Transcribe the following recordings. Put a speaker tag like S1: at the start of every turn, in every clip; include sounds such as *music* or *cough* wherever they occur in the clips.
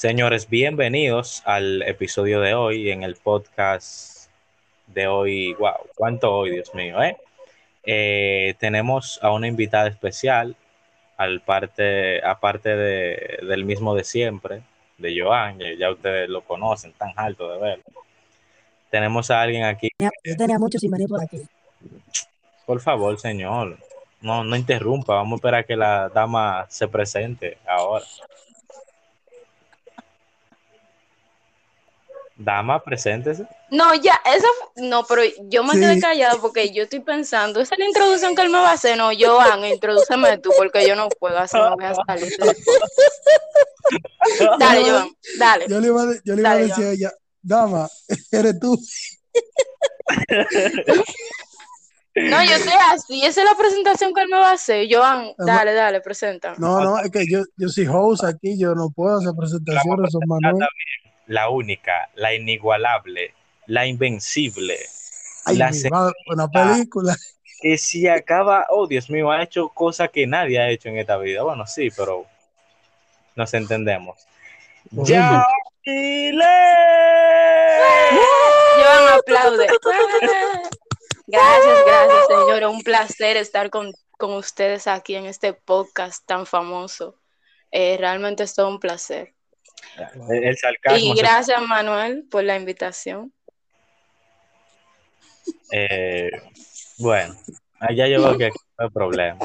S1: Señores, bienvenidos al episodio de hoy en el podcast de hoy. Wow, cuánto hoy, Dios mío, ¿eh? Eh, tenemos a una invitada especial, al parte, aparte de, del mismo de siempre, de Joan, ya ustedes lo conocen, tan alto de verlo. Tenemos a alguien aquí.
S2: Yo tenía mucho por aquí.
S1: Por favor, señor, no, no interrumpa, vamos a esperar que la dama se presente ahora. Dama, preséntese.
S3: No, ya, eso, no, pero yo me
S2: Sí.
S3: quedé callado porque yo estoy pensando, esa es la introducción que él me va a hacer, no, Joan, introdúceme tú, porque yo no puedo, así no voy a salir. Dale, Joan, dale.
S2: Yo le iba, yo le iba a decir a ella, dama, *laughs* eres tú.
S3: No, yo estoy así, esa es la presentación que él me va a hacer. Joan, dale, dale, presenta.
S2: No, no, es que yo, yo soy host aquí, yo no puedo hacer presentaciones, son Manuel.
S1: La única, la inigualable, la invencible,
S2: Ay,
S1: la
S2: mi
S1: se-
S2: madre, una película.
S1: que si acaba, oh Dios mío, ha hecho cosas que nadie ha hecho en esta vida. Bueno, sí, pero nos entendemos. Chile.
S3: Joan, aplaude. Gracias, gracias, señora. Un placer estar con, con ustedes aquí en este podcast tan famoso. Eh, realmente es todo un placer.
S1: El, el sarcasmo.
S3: Y
S1: se-
S3: gracias, Manuel, por la invitación.
S1: eh, bueno, allá yo veo que aquí no hay problema.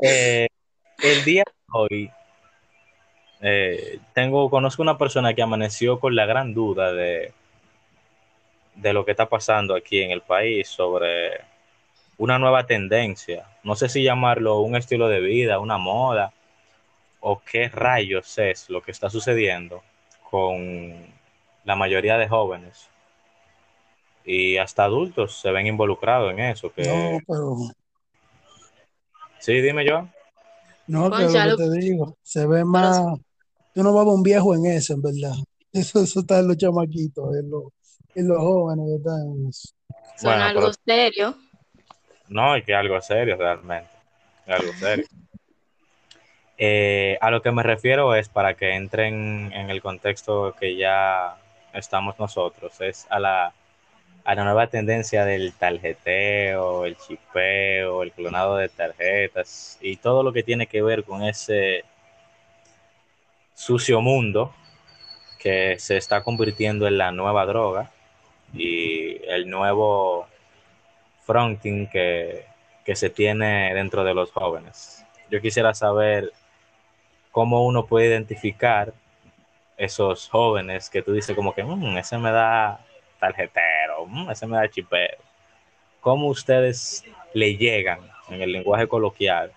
S1: Eh, el día de hoy, eh, tengo, conozco una persona que amaneció con la gran duda de, de lo que está pasando aquí en el país sobre una nueva tendencia. No sé si llamarlo un estilo de vida, una moda, o qué rayos es lo que está sucediendo con la mayoría de jóvenes y hasta adultos se ven involucrados en eso. Que...
S2: No, pero
S1: Sí, dime yo.
S2: no, que lo que te digo, se ve más. Yo no veo un viejo en eso, en verdad. *laughs* Eso, eso está en los chamaquitos, en los, en los jóvenes que están en eso.
S3: Son
S1: Bueno,
S3: algo
S1: pero-
S3: serio.
S1: No, es que algo serio realmente. Algo serio. Eh, a lo que me refiero es para que entren en el contexto que ya estamos nosotros, es a la, a la nueva tendencia del tarjeteo, el chipeo, el clonado de tarjetas y todo lo que tiene que ver con ese sucio mundo que se está convirtiendo en la nueva droga y el nuevo fronting que, que se tiene dentro de los jóvenes. Yo quisiera saber cómo uno puede identificar esos jóvenes que tú dices como que "Mm, ese me da tarjetero, mm, ese me da chipero. ¿Cómo ustedes le llegan en el lenguaje coloquial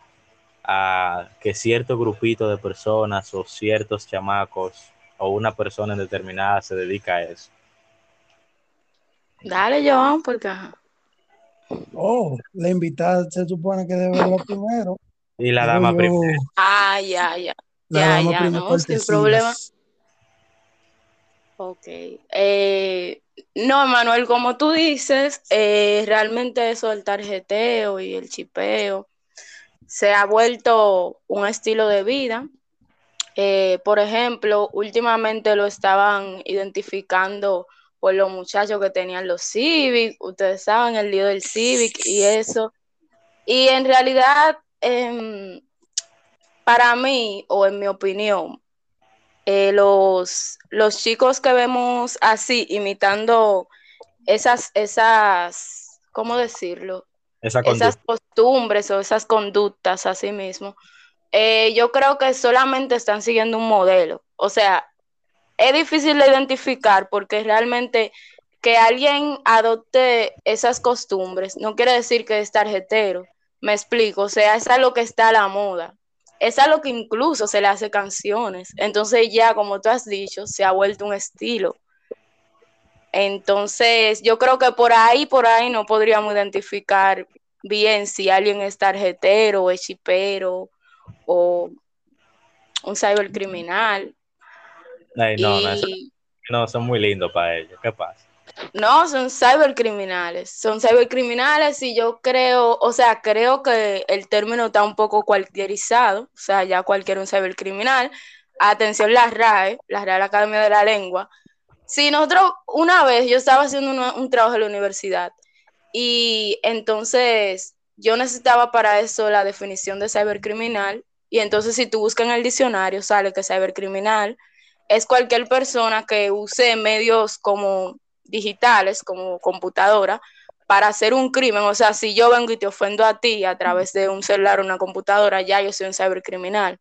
S1: a que cierto grupito de personas o ciertos chamacos o una persona determinada se dedica a eso?
S3: Dale, Joan, porque.
S2: Oh, la invitada se supone que debe hablar primero.
S1: Y la dama
S2: yo,
S1: primero.
S3: Ah, ya, ya. Ya, ya, no, sin problema. Ok. Eh, no, Manuel, como tú dices, eh, realmente eso del tarjeteo y el chipeo se ha vuelto un estilo de vida. Eh, por ejemplo, últimamente lo estaban identificando por los muchachos que tenían los Civic, ustedes saben, el lío del Civic y eso. Y en realidad, em, para mí, o en mi opinión, eh, los, los chicos que vemos así, imitando esas, esas, ¿cómo decirlo?
S1: Esa
S3: Esas costumbres o esas conductas así mismo, eh, yo creo que solamente están siguiendo un modelo. O sea, es difícil de identificar porque realmente que alguien adopte esas costumbres no quiere decir que es tarjetero. Me explico, o sea, es a lo que está a la moda. Es a lo que incluso se le hace canciones. Entonces ya, como tú has dicho, se ha vuelto un estilo. Entonces, yo creo que por ahí, por ahí no podríamos identificar bien si alguien es tarjetero o es chipero o un cybercriminal.
S1: Ay, no, no, eso-
S3: y
S1: no, son muy lindos para ellos. ¿Qué pasa?
S3: No, son cybercriminales. Son cybercriminales y yo creo, o sea, creo que el término está un poco cualquierizado. O sea, ya cualquier un cybercriminal. atención la RAE, la Real Academia de la Lengua. Si nosotros, una vez yo estaba haciendo un, trabajo en la universidad y entonces yo necesitaba para eso la definición de cibercriminal y entonces si tú buscas en el diccionario sale que cibercriminal es cualquier persona que use medios como digitales, como computadora, para hacer un crimen. O sea, si yo vengo y te ofendo a ti a través de un celular o una computadora, ya yo soy un cibercriminal.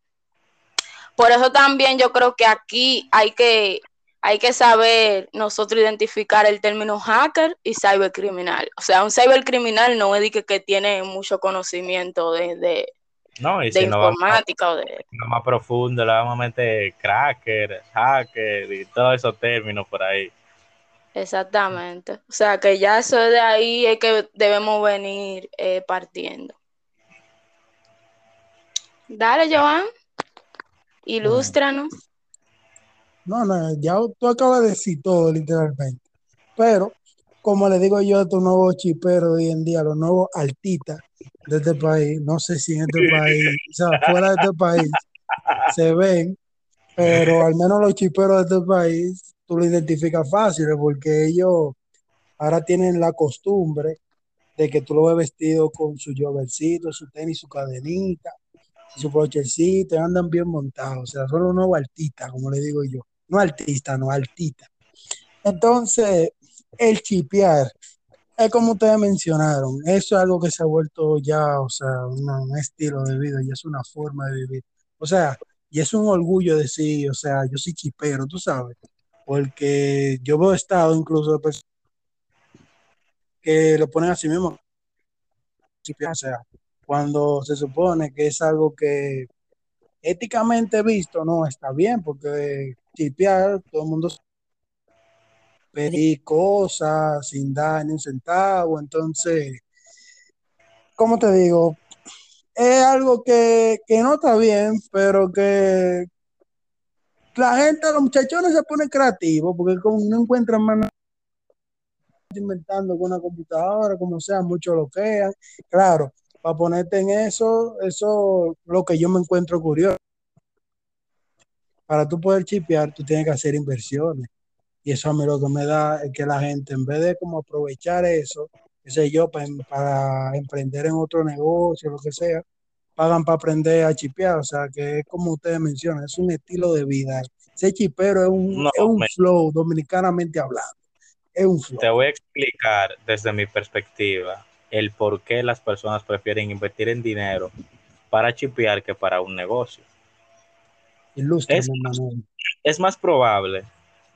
S3: Por eso también yo creo que aquí hay que, hay que saber nosotros identificar el término hacker y cibercriminal. O sea, un cibercriminal no es que, que tiene mucho conocimiento de, de,
S1: no, y
S3: de
S1: si
S3: informática
S1: no
S3: o de...
S1: más profundo, le vamos a meter cracker, hacker y todos esos términos por ahí.
S3: Exactamente. O sea, que ya eso de ahí es que debemos venir eh, partiendo. Dale, Joan. Ilústranos.
S2: No, no, ya tú acabas de decir todo literalmente. Pero, como le digo yo a estos nuevos chiperos hoy en día, los nuevos altitas de este país, no sé si en este país, o sea, fuera de este país, se ven, pero al menos los chiperos de este país tú lo identificas fácil porque ellos ahora tienen la costumbre de que tú lo ves vestido con su jovercito, su tenis, su cadenita, su brochecito, andan bien montados. O sea, son nuevos artistas, como le digo yo. No artista, no artista. Entonces, el chipear, es como ustedes mencionaron, eso es algo que se ha vuelto ya, o sea, un estilo de vida, y es una forma de vivir. O sea, y es un orgullo decir, o sea, yo soy chipero, tú sabes porque yo veo estado incluso de personas que lo ponen así mismo. O sea, cuando se supone que es algo que éticamente visto no está bien, porque chipear, todo el mundo pedir cosas sin dar ni un centavo, entonces, ¿cómo te digo? Es algo que, que no está bien, pero que la gente, los muchachones se ponen creativos porque como no encuentran más inventando con una computadora, como sea, muchos lo crean. Claro, para ponerte en eso, eso es lo que yo me encuentro curioso. Para tú poder chipear, tú tienes que hacer inversiones. Y eso a mí lo que me da es que la gente, en vez de como aprovechar eso, qué sé yo, para emprender en otro negocio, lo que sea, pagan para aprender a chipear, o sea, que es como ustedes mencionan, es un estilo de vida. Ese chipero es un, es un flow, dominicanamente hablando. Es un flow.
S1: Te voy a explicar desde mi perspectiva el por qué las personas prefieren invertir en dinero para chipear que para un negocio.
S2: Es,
S1: es más probable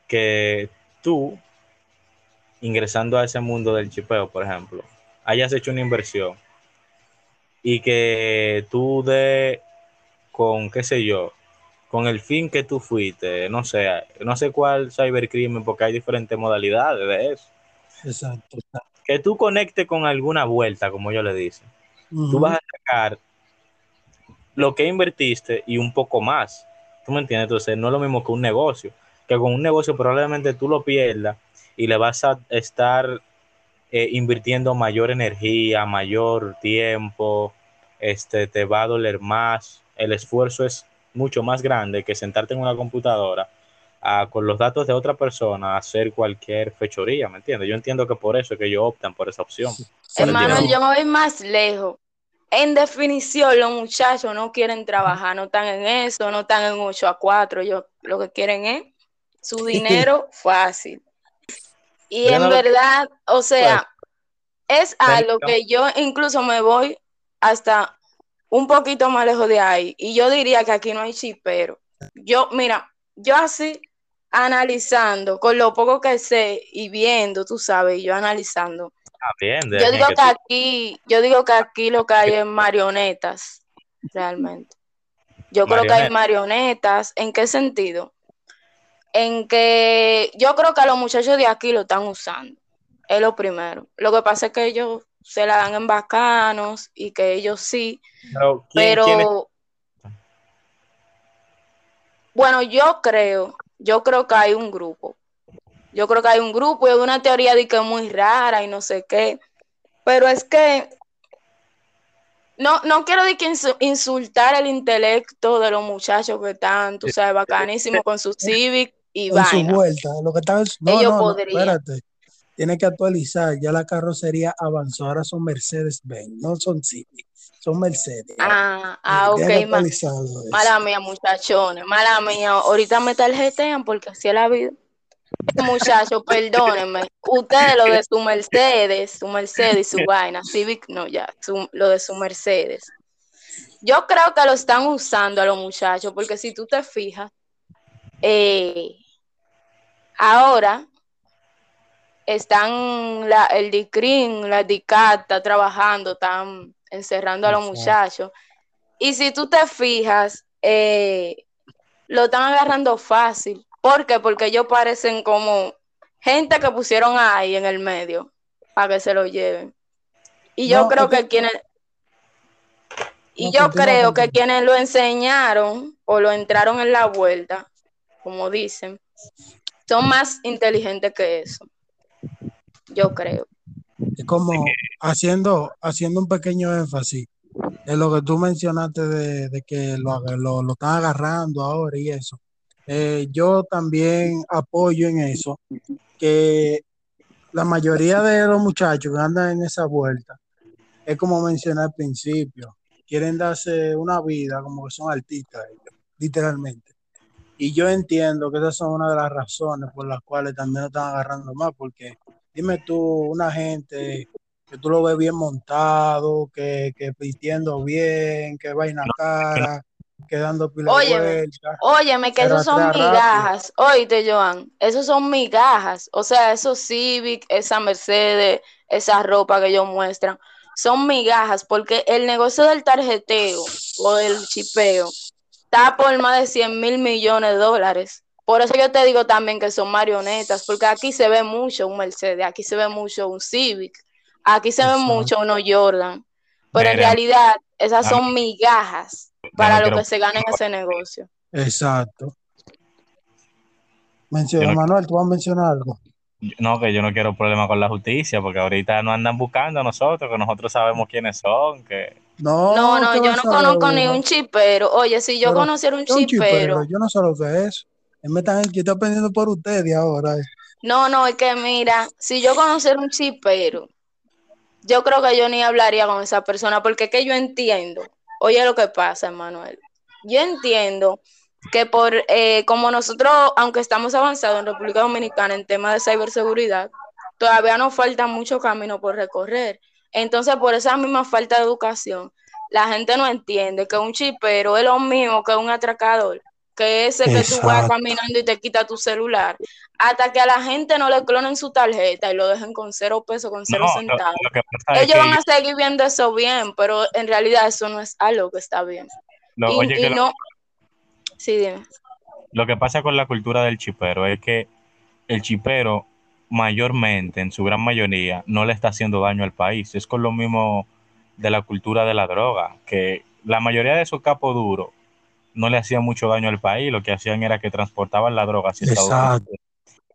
S1: que tú, ingresando a ese mundo del chipeo, por ejemplo, hayas hecho una inversión y que tú de con, qué sé yo, con el fin que tú fuiste, no sé, no sé cuál cybercrimen, porque hay diferentes modalidades de eso.
S2: Exacto.
S1: Que tú conectes con alguna vuelta, como yo le dice. Tú vas a sacar lo que invertiste y un poco más. ¿Tú me entiendes? Entonces, no es lo mismo que un negocio. Que con un negocio probablemente tú lo pierdas y le vas a estar eh, invirtiendo mayor energía, mayor tiempo, este, te va a doler más, el esfuerzo es mucho más grande que sentarte en una computadora con los datos de otra persona a hacer cualquier fechoría, ¿me entiendes? Yo entiendo que por eso es que ellos optan por esa opción.
S3: Hermano, yo me voy más lejos. En definición, los muchachos no quieren trabajar, no están en eso, no están en 8 a 4, ellos lo que quieren es su *laughs* dinero fácil. Y en verdad, o sea, es algo que yo incluso me voy hasta un poquito más lejos de ahí. Y yo diría que aquí no hay chipero. Yo, mira, yo así analizando, con lo poco que sé y viendo, tú sabes, yo analizando.
S1: Ah,
S3: yo digo que, aquí, yo digo que aquí lo que hay es marionetas, realmente. Yo creo que hay marionetas. ¿En qué sentido? En que yo creo que a los muchachos de aquí lo están usando. Es lo primero. Lo que pasa es que ellos se la dan en bacanos y que ellos sí. Pero, bueno, yo creo, yo creo que hay un grupo. Yo creo que hay un grupo y hay una teoría de que es muy rara y no sé qué. Pero es que no, no quiero de que insu- insultar el intelecto de los muchachos que están, tú sabes, bacanísimos con su Civic y
S2: en su
S3: vaina.
S2: vuelta, lo que su- no,
S3: Ellos
S2: no, no,
S3: podrían.
S2: espérate. Tiene que actualizar, ya la carrocería avanzó, ahora son Mercedes-Benz, no son Civic, son Mercedes.
S3: Ah, ah, ok, ma- mala mía, muchachones, mala mía. Ahorita me tarjetean porque así es la vida. Muchachos, *laughs* perdónenme. Ustedes lo de su Mercedes, su Mercedes y su vaina, Civic, no, ya, su- lo de su Mercedes. Yo creo que lo están usando a los muchachos, porque si tú te fijas, eh, ahora están la, el DICRIN, la DICAT está trabajando, están encerrando a los muchachos. Y si tú te fijas, eh, lo están agarrando fácil. ¿Por qué? Porque ellos parecen como gente que pusieron ahí en el medio para que se lo lleven. Y yo
S2: No,
S3: creo
S2: que-
S3: que quienes... Y
S2: No,
S3: yo
S2: continúa,
S3: creo que quienes lo enseñaron o lo entraron en la vuelta, como dicen, son más inteligentes que eso. Yo creo.
S2: Es como haciendo, haciendo un pequeño énfasis en lo que tú mencionaste de, de que lo, lo, lo están agarrando ahora y eso. Eh, yo también apoyo en eso, que la mayoría de los muchachos que andan en esa vuelta, es como mencioné al principio, quieren darse una vida como que son artistas, literalmente. Y yo entiendo que esas son una de las razones por las cuales también lo están agarrando más, porque dime tú, una gente que tú lo ves bien montado, que, que vistiendo bien, que vaina cara, que dando pila
S3: Óyeme. Óyeme, que esos son
S2: rastrea rápido.
S3: migajas. Oíste, Joan, esos son migajas. O sea, esos Civic, esa Mercedes, esa ropa que ellos muestran, son migajas porque el negocio del tarjeteo o del chipeo está por más de 100 mil millones de dólares. Por eso yo te digo también que son marionetas, porque aquí se ve mucho un Mercedes, aquí se ve mucho un Civic, aquí se ve mucho unos Jordan. Pero en realidad, esas son migajas para
S1: no
S3: lo que se gana en ese negocio.
S2: Exacto. Menciona,
S1: no-
S2: Manuel, tú vas a mencionar algo.
S1: No, que yo no quiero problema con la justicia, porque ahorita no andan buscando a nosotros, que nosotros sabemos quiénes son, que
S2: No,
S3: No, no,
S2: ¿qué
S3: yo no conozco ni un chipero. Oye, si yo
S2: Pero,
S3: conociera un
S2: ¿qué es un
S3: chipero,
S2: Yo no sé lo que es. Él me están, yo estoy aprendiendo por ustedes ahora. eh.
S3: no, no, es que mira, si yo conociera un chipero, yo creo que yo ni hablaría con esa persona, porque es que yo entiendo. Oye, lo que pasa, Manuel. Yo entiendo que por eh, como nosotros, aunque estamos avanzados en República Dominicana en temas de ciberseguridad, todavía nos falta mucho camino por recorrer. Entonces, por esa misma falta de educación, la gente no entiende que un chipero es lo mismo que un atracador, que ese que tú vas
S2: Exacto.
S3: caminando y te quita tu celular, hasta que a la gente no le clonen su tarjeta y lo dejen con cero pesos, con cero
S1: no,
S3: centavos. Ellos van a seguir viendo eso bien, pero en realidad eso no es algo que está bien.
S1: lo,
S3: Y,
S1: oye,
S3: y
S1: que lo,
S3: no, sí, dime.
S1: lo que pasa con la cultura del chipero es que el chipero mayormente, en su gran mayoría, no le está haciendo daño al país. Es con lo mismo de la cultura de la droga, que la mayoría de esos capos duros no le hacían mucho daño al país, lo que hacían era que transportaban la droga hacia Estados. Unidos.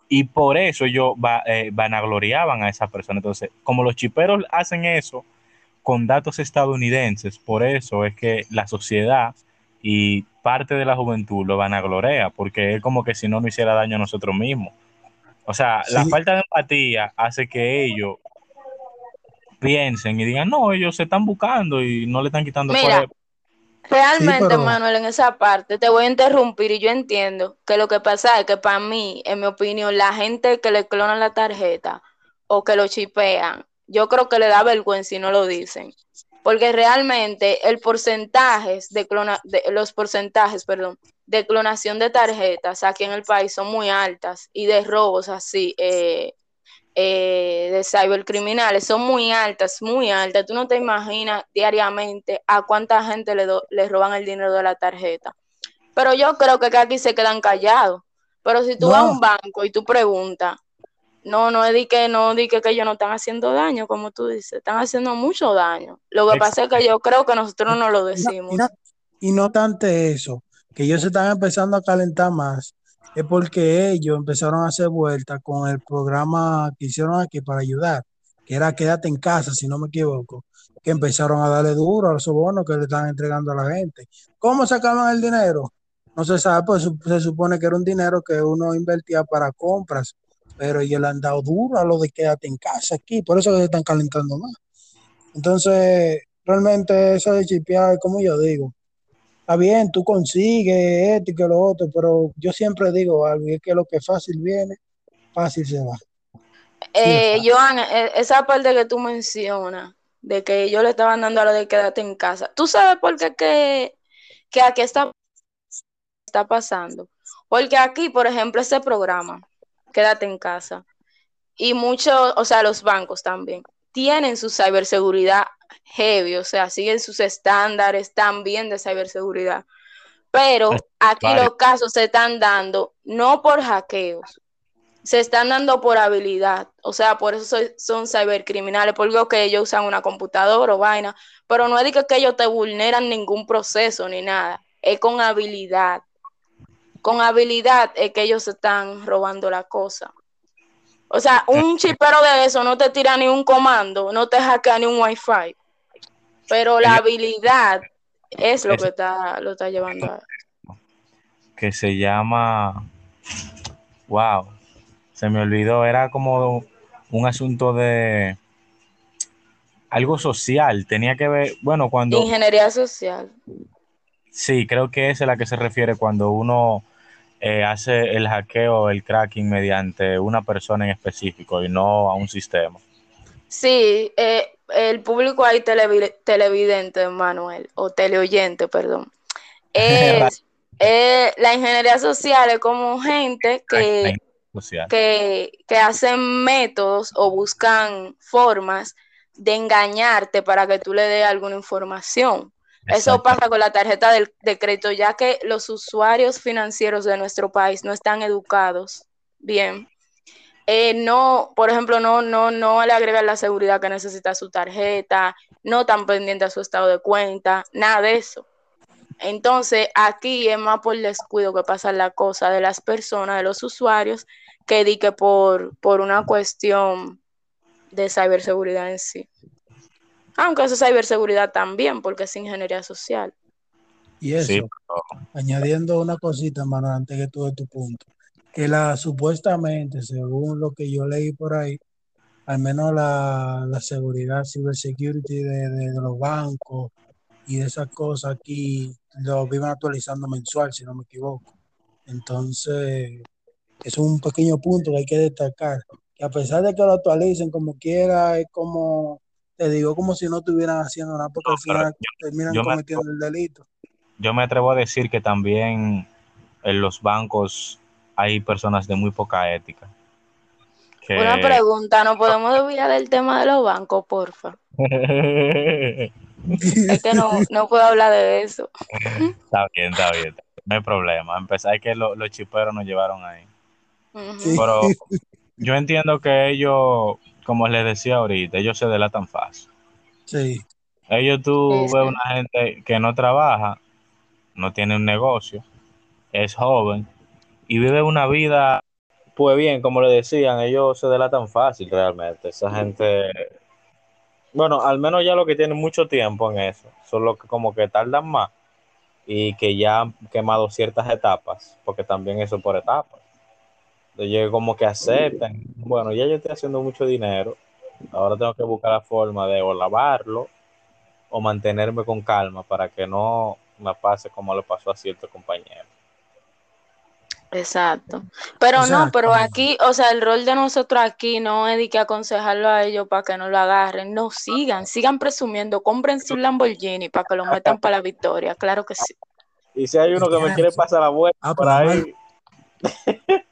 S1: Y por eso ellos va- eh, vanagloriaban a esa persona. Entonces, como los chiperos hacen eso con datos estadounidenses, por eso es que la sociedad y parte de la juventud lo vanaglorea, porque es como que si no nos hiciera daño a nosotros mismos. O sea, la falta de empatía hace que ellos piensen y digan, no, ellos se están buscando y no le están quitando
S3: Mira,
S1: poder.
S2: sí,
S3: Realmente,
S2: pero
S3: Manuel, en esa parte te voy a interrumpir y yo entiendo que lo que pasa es que para mí, en mi opinión, la gente que le clonan la tarjeta o que lo chipean, yo creo que le da vergüenza si no lo dicen. Porque realmente el porcentaje de, clona, de los porcentajes, perdón, de clonación de tarjetas aquí en el país son muy altas y de robos así, eh, eh, de cibercriminales son muy altas, muy altas. Tú no te imaginas diariamente a cuánta gente le, do- le roban el dinero de la tarjeta. Pero yo creo que aquí se quedan callados. Pero si tú vas a un banco y tú preguntas, no, no es de que no di que, que ellos no están haciendo daño, como tú dices, están haciendo mucho daño. Lo que pasa es que yo creo que nosotros no lo
S2: y no, y
S3: decimos.
S2: no, y no tanto eso, que ellos se están empezando a calentar más, es porque ellos empezaron a hacer vueltas con el programa que hicieron aquí para ayudar, que era Quédate en casa, si no me equivoco, que empezaron a darle duro a los bonos que le están entregando a la gente. ¿Cómo sacaban el dinero? No se sabe, pues se supone que era un dinero que uno invertía para compras, pero ellos le han dado duro a lo de quédate en casa aquí, por eso se están calentando más. Entonces, realmente eso de chipear, como yo digo, está bien, tú consigues esto y que lo otro, pero yo siempre digo algo, y es que lo que fácil viene, fácil se va.
S3: Eh. Joan, eh, esa parte que tú mencionas, de que ellos le estaban dando a lo de quédate en casa, ¿tú sabes por qué que, que aquí está, está pasando? Porque aquí, por ejemplo, este programa, quédate en casa, y muchos, o sea, los bancos también, tienen su ciberseguridad heavy, o sea, siguen sus estándares también de ciberseguridad. Pero aquí
S1: Vale.
S3: los casos se están dando no por hackeos, se están dando por habilidad, o sea, por eso soy- son cibercriminales, porque ok, ellos usan una computadora o vaina, pero no es de que, que ellos te vulneran ningún proceso ni nada, es con habilidad. Con habilidad es que ellos se están robando la cosa. O sea, un chipero de eso no te tira ni un comando, no te hackea ni un wifi, pero la habilidad es lo que está, lo está llevando a...
S1: que se llama, wow, se me olvidó, era como un asunto de algo social, tenía que ver, bueno, cuando,
S3: Ingeniería social.
S1: sí, creo que esa es la que se refiere cuando uno eh, hace el hackeo, el cracking mediante una persona en específico y no a un sistema.
S3: Sí, eh, el público ahí televi- televidente, Manuel, o teleoyente, perdón. *laughs* Es, eh, la ingeniería social es como gente que, que, que hacen métodos o buscan formas de engañarte para que tú le des alguna información. Eso pasa con la tarjeta del- de crédito, ya que los usuarios financieros de nuestro país no están educados bien. Eh, no, por ejemplo, no, no, no le agregan la seguridad que necesita su tarjeta, no están pendientes a su estado de cuenta, nada de eso. Entonces, aquí es más por descuido que pasa la cosa de las personas, de los usuarios, que di que por, por una cuestión de ciberseguridad en sí. Aunque eso es ciberseguridad también, porque es ingeniería social.
S2: Y eso,
S1: Sí, pero-
S2: añadiendo una cosita, hermano, antes que tú de tu punto, que la supuestamente, según lo que yo leí por ahí, al menos la, la seguridad, cybersecurity de, de, de los bancos y de esas cosas aquí lo viven actualizando mensual, si no me equivoco. Entonces, es un pequeño punto que hay que destacar, que a pesar de que lo actualicen como quiera, es como, te digo, como si no estuvieran haciendo nada, porque
S1: No,
S2: al final terminan
S1: yo
S2: cometiendo el delito.
S1: yo me atrevo a decir que también en los bancos hay personas de muy poca ética. Que...
S3: Una pregunta, ¿no podemos desviar del tema de los bancos, porfa? *laughs* Es que no, no puedo hablar de eso.
S1: está bien, está bien. No hay problema. Empezar es que lo- los chiperos nos llevaron ahí. Pero *laughs* yo entiendo que ellos, como les decía ahorita, ellos se delatan fácil.
S2: Sí.
S1: Ellos tú
S3: Sí,
S1: ves
S3: sí.
S1: una gente que no trabaja, no tiene un negocio, es joven y vive una vida, pues bien, como le decían, ellos se delatan fácil realmente. Esa gente, bueno, al menos ya lo que tienen mucho tiempo en eso, son los que como que tardan más y que ya han quemado ciertas etapas, porque también eso por etapas. Ellos como que aceptan, bueno, ya yo estoy haciendo mucho dinero, ahora tengo que buscar la forma de o lavarlo o mantenerme con calma para que no me pase como le pasó a cierto compañero.
S3: Exacto. Pero no, pero aquí, o sea, el rol de nosotros aquí no es de que aconsejarlo a ellos para que no lo agarren. No, sigan, sigan presumiendo, compren su Lamborghini para que lo metan para la victoria, claro que sí.
S1: Y si hay uno que me quiere pasar la vuelta
S2: Ah,
S1: por ahí, *laughs*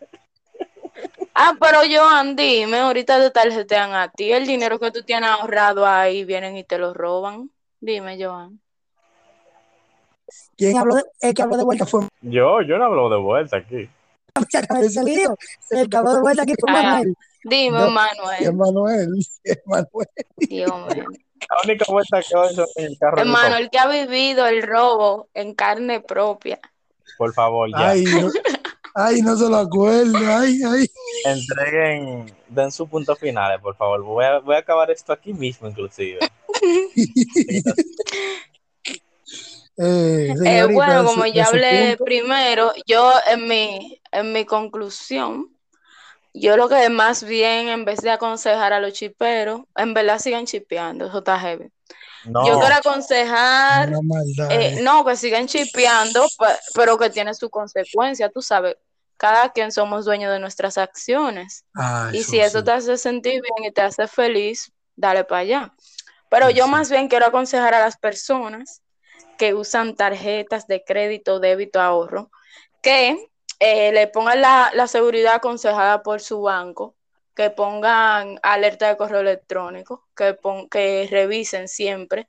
S3: Ah, pero Joan, dime, ahorita te tarjetean a ti, el dinero que tú tienes ahorrado ahí, vienen y te lo roban. Dime, Joan.
S2: ¿Quién habló de, el que habló de vuelta fue
S1: yo, yo no hablo de vuelta aquí.
S2: El que habló de vuelta aquí fue
S3: Ah,
S2: Manuel.
S3: Dime,
S2: No,
S3: Manuel. *laughs* Dios mío.
S1: La única vuelta que son en el carro de mi
S3: Hermano, el que ha vivido el robo en carne propia.
S1: Por favor, ya.
S2: Ay, no, *laughs* ay, no se lo acuerdo. Ay, ay.
S1: Entreguen, den su punto final, por favor. Voy a, voy a acabar esto aquí mismo, inclusive. *laughs*
S2: Eh,
S3: Eh, bueno, como ya hablé
S2: punto.
S3: primero, yo en mi, en mi conclusión, yo lo que más bien, en vez de aconsejar a los chiperos, en verdad sigan chipeando, eso está heavy.
S1: No,
S3: Yo quiero aconsejar,
S2: Una maldad.
S3: eh,
S2: eh.
S3: no, que sigan chipeando, pe- pero que tiene su consecuencia, tú sabes, cada quien somos dueños de nuestras acciones.
S2: Ah,
S3: Y
S2: eso
S3: si eso
S2: sí.
S3: te hace sentir bien y te hace feliz, dale para allá. Pero yo
S2: Sí.
S3: más bien quiero aconsejar a las personas que usan tarjetas de crédito, débito, ahorro, que eh, le pongan la, la seguridad aconsejada por su banco, que pongan alerta de correo electrónico, que, pon- que revisen siempre,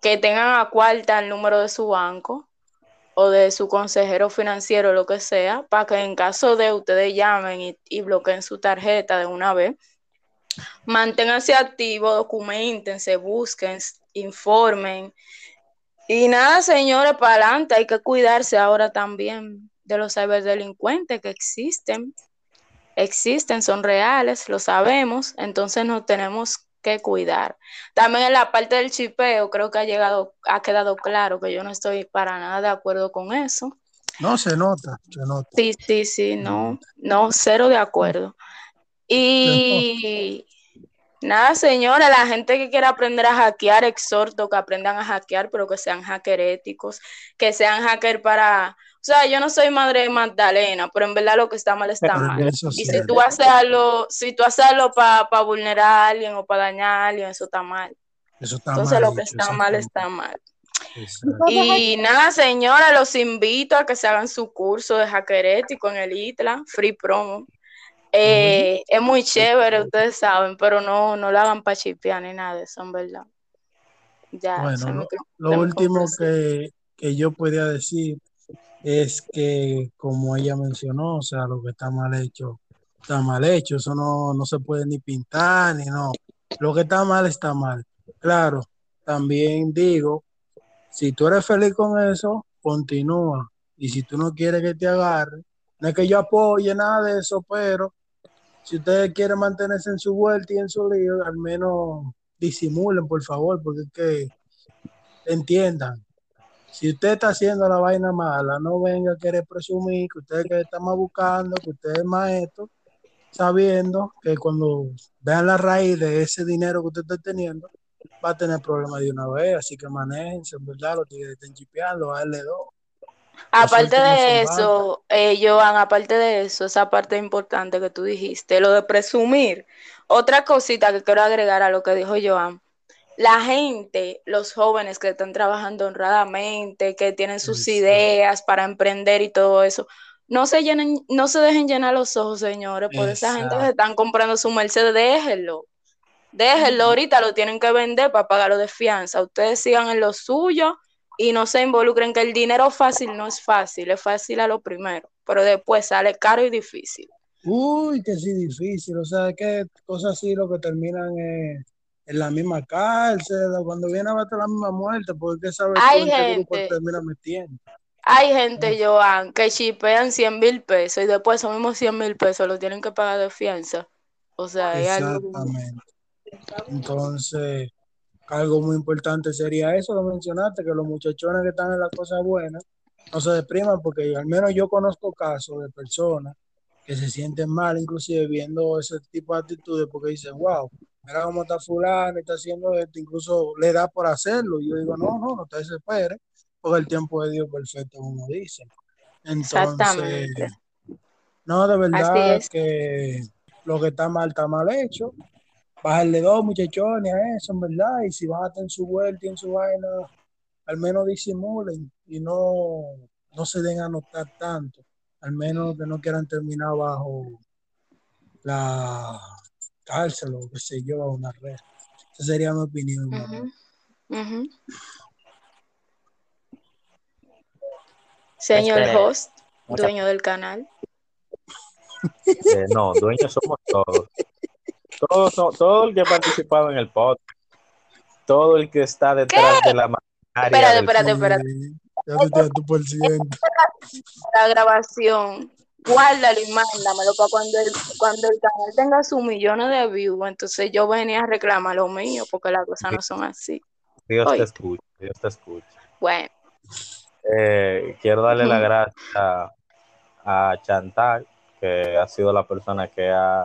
S3: que tengan a cuarta el número de su banco o de su consejero financiero, lo que sea, para que en caso de ustedes llamen y, y bloqueen su tarjeta de una vez, manténganse activos, documentense, busquen, informen. Y nada, señores, para adelante, hay que cuidarse ahora también de los ciberdelincuentes que existen. Existen, son reales, lo sabemos, entonces nos tenemos que cuidar. También en la parte del chipeo, creo que ha llegado, ha quedado claro que yo no estoy para nada de acuerdo con eso.
S2: No se nota, se nota.
S3: Sí, sí, sí, no, no, cero de acuerdo. Y nada, señora, la gente que quiera aprender a hackear, exhorto que aprendan a hackear, pero que sean hacker éticos, que sean hacker para... O sea, yo no soy madre de Magdalena, pero en verdad lo que está mal está
S2: Pero
S3: mal.
S2: eso
S3: Y
S2: sí.
S3: si tú haces algo, si tú haces algo para vulnerar a alguien o para dañar a alguien, eso está mal.
S2: Eso está
S3: Entonces
S2: mal
S3: lo que está mal está mal.
S2: Exacto.
S3: Y nada, señora, los invito a que se hagan su curso de hacker ético en el ITLA, free promo. Eh, es muy chévere, ustedes saben, pero no, no lo hagan para chipear ni nada de eso, en verdad. Ya,
S2: Bueno, lo, lo último que, que yo podía decir es que, como ella mencionó, o sea, lo que está mal hecho, está mal hecho. Eso no, no se puede ni pintar, ni no. Lo que está mal, está mal. Claro, también digo, si tú eres feliz con eso, continúa. Y si tú no quieres que te agarre, no es que yo apoye nada de eso, pero si ustedes quieren mantenerse en su vuelta y en su lío, al menos disimulen, por favor, porque es que entiendan. Si usted está haciendo la vaina mala, no venga a querer presumir que usted que está más buscando, que usted es maestro, sabiendo que cuando vean la raíz de ese dinero que usted está teniendo, va a tener problemas de una vez. Así que manéjense, en verdad, los tigres están chipeando, a darle dos.
S3: Aparte de eso, eh, Joan, aparte de eso, esa parte importante que tú dijiste, lo de presumir. Otra cosita que quiero agregar a lo que dijo Joan. La gente, los jóvenes que están trabajando honradamente, que tienen sus
S2: Exacto.
S3: ideas para emprender y todo eso, no se llenen, no se dejen llenar los ojos, señores, por esa gente que
S2: Exacto.
S3: están comprando su Mercedes, déjenlo. Déjenlo, ahorita lo tienen que vender para pagarlo de fianza. Ustedes sigan en lo suyo y no se involucren, que el dinero fácil no es fácil, es fácil a lo primero, pero después sale caro y difícil.
S2: Uy, que sí, difícil. O sea, que cosas así lo que terminan es en la misma cárcel, cuando viene a bater la misma muerte, porque sabe
S3: Hay
S2: qué
S3: gente,
S2: termina metiendo.
S3: hay gente, Joan, que chipean 100 mil pesos y después esos mismos 100 mil pesos lo tienen que pagar de fianza. O sea, es algo...
S2: Exactamente. Entonces, algo muy importante sería eso, lo mencionaste, que los muchachones que están en las cosas buenas no se depriman, porque al menos yo conozco casos de personas que se sienten mal, inclusive viendo ese tipo de actitudes, porque dicen, wow, mira cómo está fulano, está haciendo esto, incluso le da por hacerlo. Y yo digo, no, no, no te desesperes, porque el tiempo de Dios es perfecto, como dicen. Entonces, no, de verdad
S3: es.
S2: que lo que está mal está mal hecho. Bajarle dos muchachones a eso, en verdad. Y si van a su vuelta y en su vaina, al menos disimulen y no, no se den a notar tanto. Al menos que no quieran terminar bajo la cárcel o qué sé yo, bajo una red. Esa sería mi opinión.
S3: Ujú. Señor
S1: Este,
S3: host,
S1: mucha-
S3: dueño del canal.
S1: eh, no, dueños somos todos. Todos son- todo el que ha participado en el podcast, todo el que está detrás de la maquinaria
S3: Espérate, espérate, espérate.
S2: ya tu por ciento.
S3: La grabación, guárdalo y mándamelo para cuando el, cuando el canal tenga sus millones de views, entonces yo venía a reclamar lo mío, porque las cosas no son así.
S1: Dios
S3: Oye.
S1: te escucha, Dios te escucha.
S3: Bueno,
S1: Eh, quiero darle la gracia a Chantal, que ha sido la persona que ha,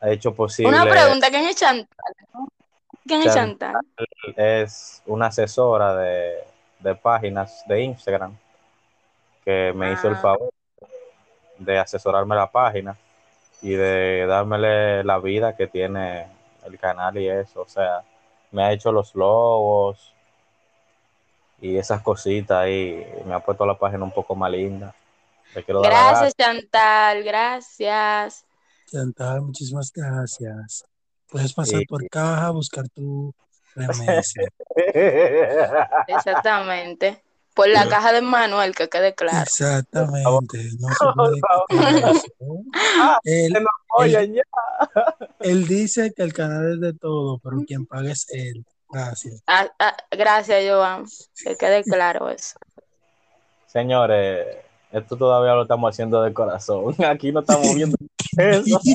S1: ha hecho posible.
S3: una pregunta, ¿quién es Chantal? ¿Quién es
S1: Chantal.
S3: Chantal?
S1: Es una asesora de, de páginas de Instagram que me hizo el
S3: Ah.
S1: favor de asesorarme la página y de dármele la vida que tiene el canal y eso. O sea, me ha hecho los logos y esas cositas ahí. Me ha puesto la página un poco más linda. Le quiero dar las
S3: Gracias, Chantal, gracias.
S2: Chantal, muchísimas gracias. Puedes pasar
S1: Sí.
S2: por caja a buscar tu *laughs* remesa.
S3: Exactamente. Por la caja de Manuel, que quede claro.
S2: Exactamente, no se puede. Él, él,
S1: Oye, ya. *laughs*
S2: él dice que el canal es de todo, pero quien paga es él. Gracias.
S3: Ah, ah, gracias, Joan. Que quede claro eso.
S1: Señores, esto todavía lo estamos haciendo de corazón. *laughs* Aquí no estamos viendo eso. *laughs*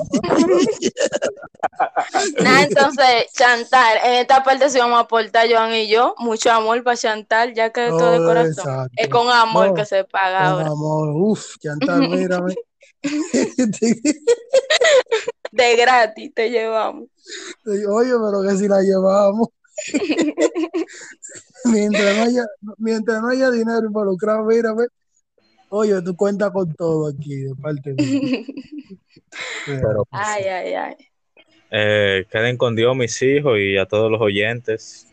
S3: Entonces, Chantal, en esta parte sí vamos a aportar Joan y yo. Mucho amor para Chantal, ya que esto de
S2: Oh,
S3: corazón.
S2: exacto.
S3: Es con amor
S2: No,
S3: que se paga
S2: Con
S3: ahora.
S2: amor, uf, Chantal, *laughs* mírame.
S3: De gratis te llevamos.
S2: Oye, pero que si la llevamos. *laughs* mientras, no haya, mientras no haya dinero involucrado, mírame. Oye, tú cuentas con todo aquí, de parte de *laughs*
S1: Pero,
S3: Ay, ay, ay.
S1: eh, queden con Dios, mis hijos, y a todos los oyentes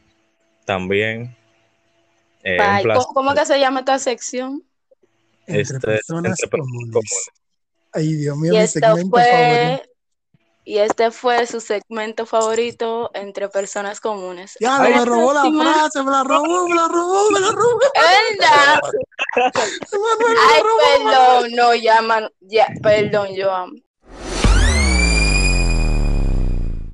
S1: también. Eh.
S3: ¿Cómo, cómo que se llama esta sección?
S2: Entre
S1: Este,
S2: personas
S1: entre personas
S2: comunes.
S1: comunes.
S2: Ay, Dios mío,
S3: Y
S2: mi segmento favorito.
S3: Y este fue su segmento favorito entre personas comunes.
S2: Ya, me
S3: la
S2: robó la frase, me la robó, me la robó, me la robó.
S3: ¿Verdad? *laughs* Ay, perdón, no, ya, Manu- ya, perdón, Joan.